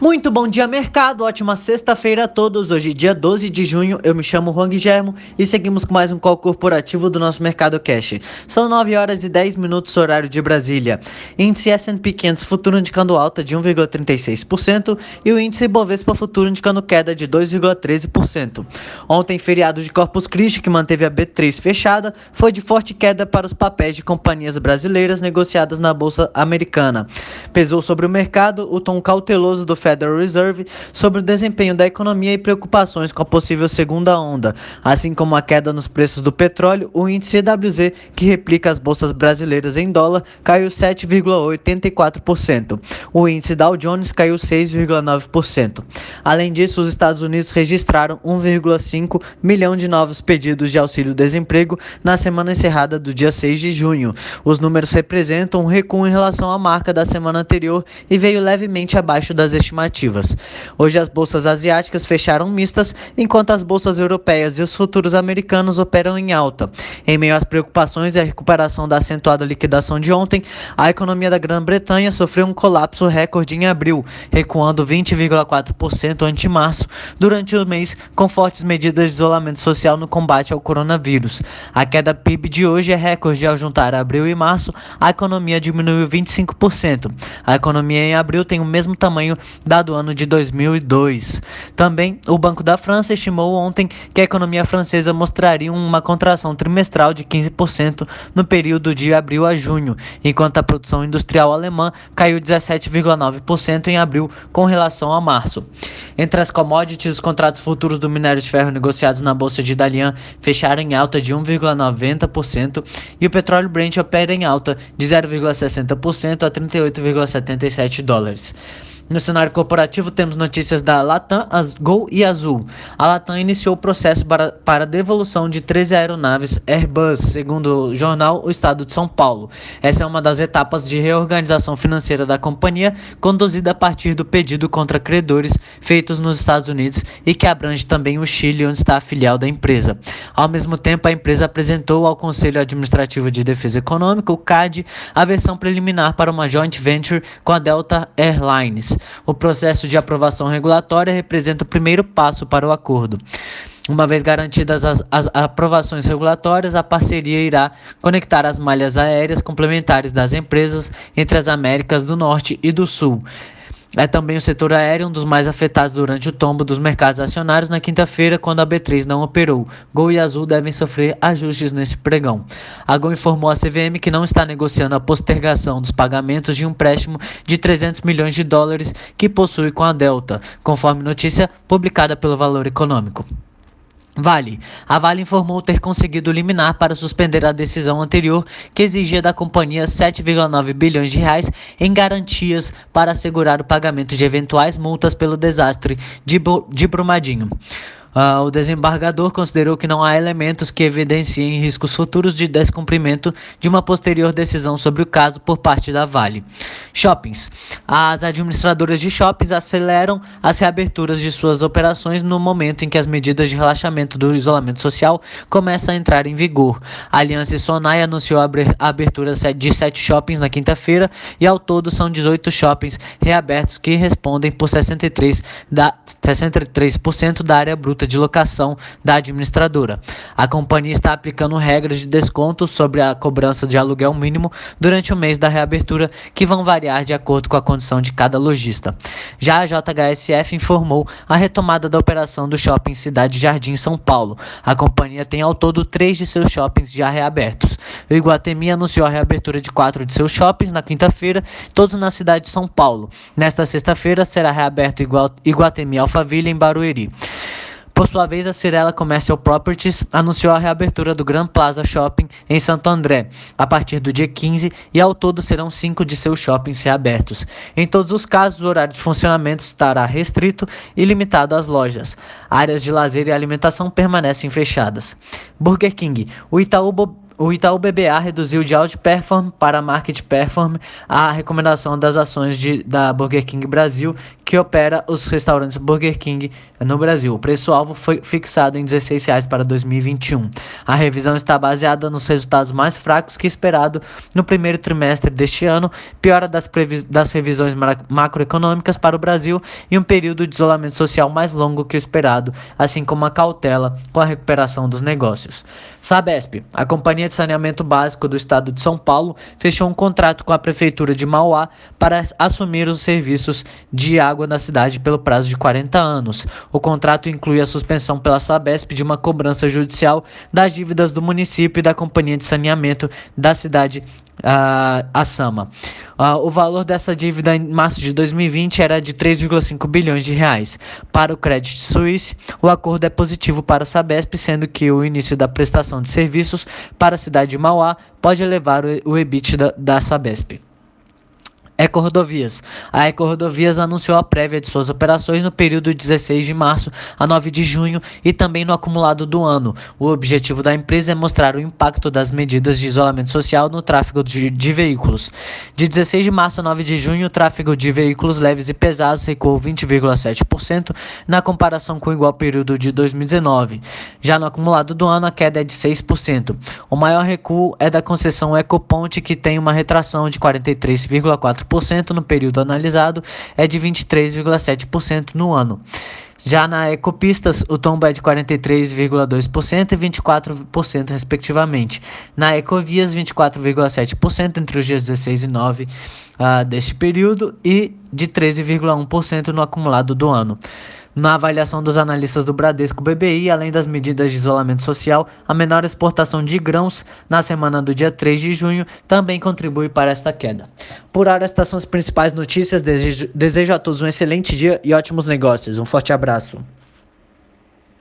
Muito bom dia, mercado. Ótima sexta-feira a todos. Hoje, dia 12 de junho, eu me chamo Juan Guilhermo e seguimos com mais um call corporativo do nosso Mercado Cash. São 9 horas e 10 minutos, horário de Brasília. Índice S&P 500 futuro indicando alta de 1,36% e o índice Bovespa futuro indicando queda de 2,13%. Ontem, feriado de Corpus Christi, que manteve a B3 fechada, foi de forte queda para os papéis de companhias brasileiras negociadas na Bolsa Americana. Pesou sobre o mercado o tom cauteloso do Federal Reserve sobre o desempenho da economia e preocupações com a possível segunda onda, assim como a queda nos preços do petróleo, o índice EWZ, que replica as bolsas brasileiras em dólar, caiu 7,84%. O índice Dow Jones caiu 6,9%. Além disso, os Estados Unidos registraram 1,5 milhão de novos pedidos de auxílio-desemprego na semana encerrada do dia 6 de junho. Os números representam um recuo em relação à marca da semana anterior e veio levemente abaixo das estimativas. Hoje as bolsas asiáticas fecharam mistas, enquanto as bolsas europeias e os futuros americanos operam em alta. Em meio às preocupações e à recuperação da acentuada liquidação de ontem, a economia da Grã-Bretanha sofreu um colapso recorde em abril, recuando 20,4% ante março, durante o mês, com fortes medidas de isolamento social no combate ao coronavírus. A queda PIB de hoje é recorde ao juntar abril e março, a economia diminuiu 25%. A economia em abril tem o mesmo tamanho dado ano de 2002. Também, o Banco da França estimou ontem que a economia francesa mostraria uma contração trimestral de 15% no período de abril a junho, enquanto a produção industrial alemã caiu 17,9% em abril com relação a março. Entre as commodities, os contratos futuros do minério de ferro negociados na bolsa de Dalian fecharam em alta de 1,90% e o petróleo Brent opera em alta de 0,60% a 38,77 dólares. No cenário corporativo, temos notícias da Latam, Gol e Azul. A Latam iniciou o processo para, para devolução de 13 aeronaves Airbus, segundo o jornal O Estado de São Paulo. Essa é uma das etapas de reorganização financeira da companhia, conduzida a partir do pedido contra credores feitos nos Estados Unidos e que abrange também o Chile, onde está a filial da empresa. Ao mesmo tempo, a empresa apresentou ao Conselho Administrativo de Defesa Econômica, o CAD, a versão preliminar para uma joint venture com a Delta Airlines. O processo de aprovação regulatória representa o primeiro passo para o acordo. Uma vez garantidas as, as, aprovações regulatórias, a parceria irá conectar as malhas aéreas complementares das empresas entre as Américas do Norte e do Sul, é também o setor aéreo um dos mais afetados durante o tombo dos mercados acionários na quinta-feira, quando a B3 não operou. Gol e Azul devem sofrer ajustes nesse pregão. A Gol informou à CVM que não está negociando a postergação dos pagamentos de um empréstimo de 300 milhões de dólares que possui com a Delta, conforme notícia publicada pelo Valor Econômico. Vale. A Vale informou ter conseguido liminar para suspender a decisão anterior que exigia da companhia 7,9 bilhões de reais em garantias para assegurar o pagamento de eventuais multas pelo desastre de, de Brumadinho. Uh, o desembargador considerou que não há elementos que evidenciem riscos futuros de descumprimento de uma posterior decisão sobre o caso por parte da Vale. Shoppings. As administradoras de shoppings aceleram as reaberturas de suas operações no momento em que as medidas de relaxamento do isolamento social começam a entrar em vigor. A Aliança Sonai anunciou a abertura de sete shoppings na quinta-feira e ao todo são 18 shoppings reabertos que respondem por 63%, da, 63 da área bruta de locação da administradora. A companhia está aplicando regras de desconto sobre a cobrança de aluguel mínimo durante o mês da reabertura, que vão variar de acordo com a condição de cada lojista. Já a JHSF informou a retomada da operação do shopping Cidade Jardim São Paulo. A companhia tem ao todo três de seus shoppings já reabertos. O Iguatemi anunciou a reabertura de quatro de seus shoppings na quinta-feira, todos na cidade de São Paulo. Nesta sexta-feira será reaberto Iguatemi Alphaville em Barueri. Por sua vez, a Cirela Commercial Properties anunciou a reabertura do Grand Plaza Shopping em Santo André a partir do dia 15 e ao todo serão cinco de seus shoppings reabertos. Em todos os casos, o horário de funcionamento estará restrito e limitado às lojas. Áreas de lazer e alimentação permanecem fechadas. Burger King. O Itaú o Itaú BBA reduziu de Outperform para Market Perform a recomendação das ações de, da Burger King Brasil, que opera os restaurantes Burger King no Brasil. O preço-alvo foi fixado em R$ 16,00 para 2021. A revisão está baseada nos resultados mais fracos que esperado no primeiro trimestre deste ano, piora das, das revisões macroeconômicas para o Brasil e um período de isolamento social mais longo que o esperado, assim como a cautela com a recuperação dos negócios. Sabesp, a Companhia de Saneamento Básico do Estado de São Paulo, fechou um contrato com a Prefeitura de Mauá para assumir os serviços de água na cidade pelo prazo de 40 anos. O contrato inclui a suspensão pela Sabesp de uma cobrança judicial das dívidas do município e da Companhia de Saneamento da cidade uh, a Sama. Uh, o valor dessa dívida em março de 2020 era de 3,5 bilhões de reais. Para o Credit Suisse, o acordo é positivo para a Sabesp, sendo que o início da prestação de serviços para a cidade de Mauá pode elevar o, o EBITDA da Sabesp. Ecorodovias. A Ecorodovias anunciou a prévia de suas operações no período de 16 de março a 9 de junho e também no acumulado do ano. O objetivo da empresa é mostrar o impacto das medidas de isolamento social no tráfego de, de veículos. De 16 de março a 9 de junho, o tráfego de veículos leves e pesados recuou 20,7% na comparação com o igual período de 2019. Já no acumulado do ano, a queda é de 6%. O maior recuo é da concessão Ecoponte, que tem uma retração de 43,4% 4% no período analisado é de 23,7% no ano. Já na Ecopistas, o tombo é de 43,2% e 24%, respectivamente. Na Ecovias, 24,7% entre os dias 16 e 9 uh, deste período e de 13,1% no acumulado do ano. Na avaliação dos analistas do Bradesco BBI, além das medidas de isolamento social, a menor exportação de grãos na semana do dia 3 de junho também contribui para esta queda. Por hora, estas são as principais notícias. Desejo, desejo a todos um excelente dia e ótimos negócios. Um forte abraço.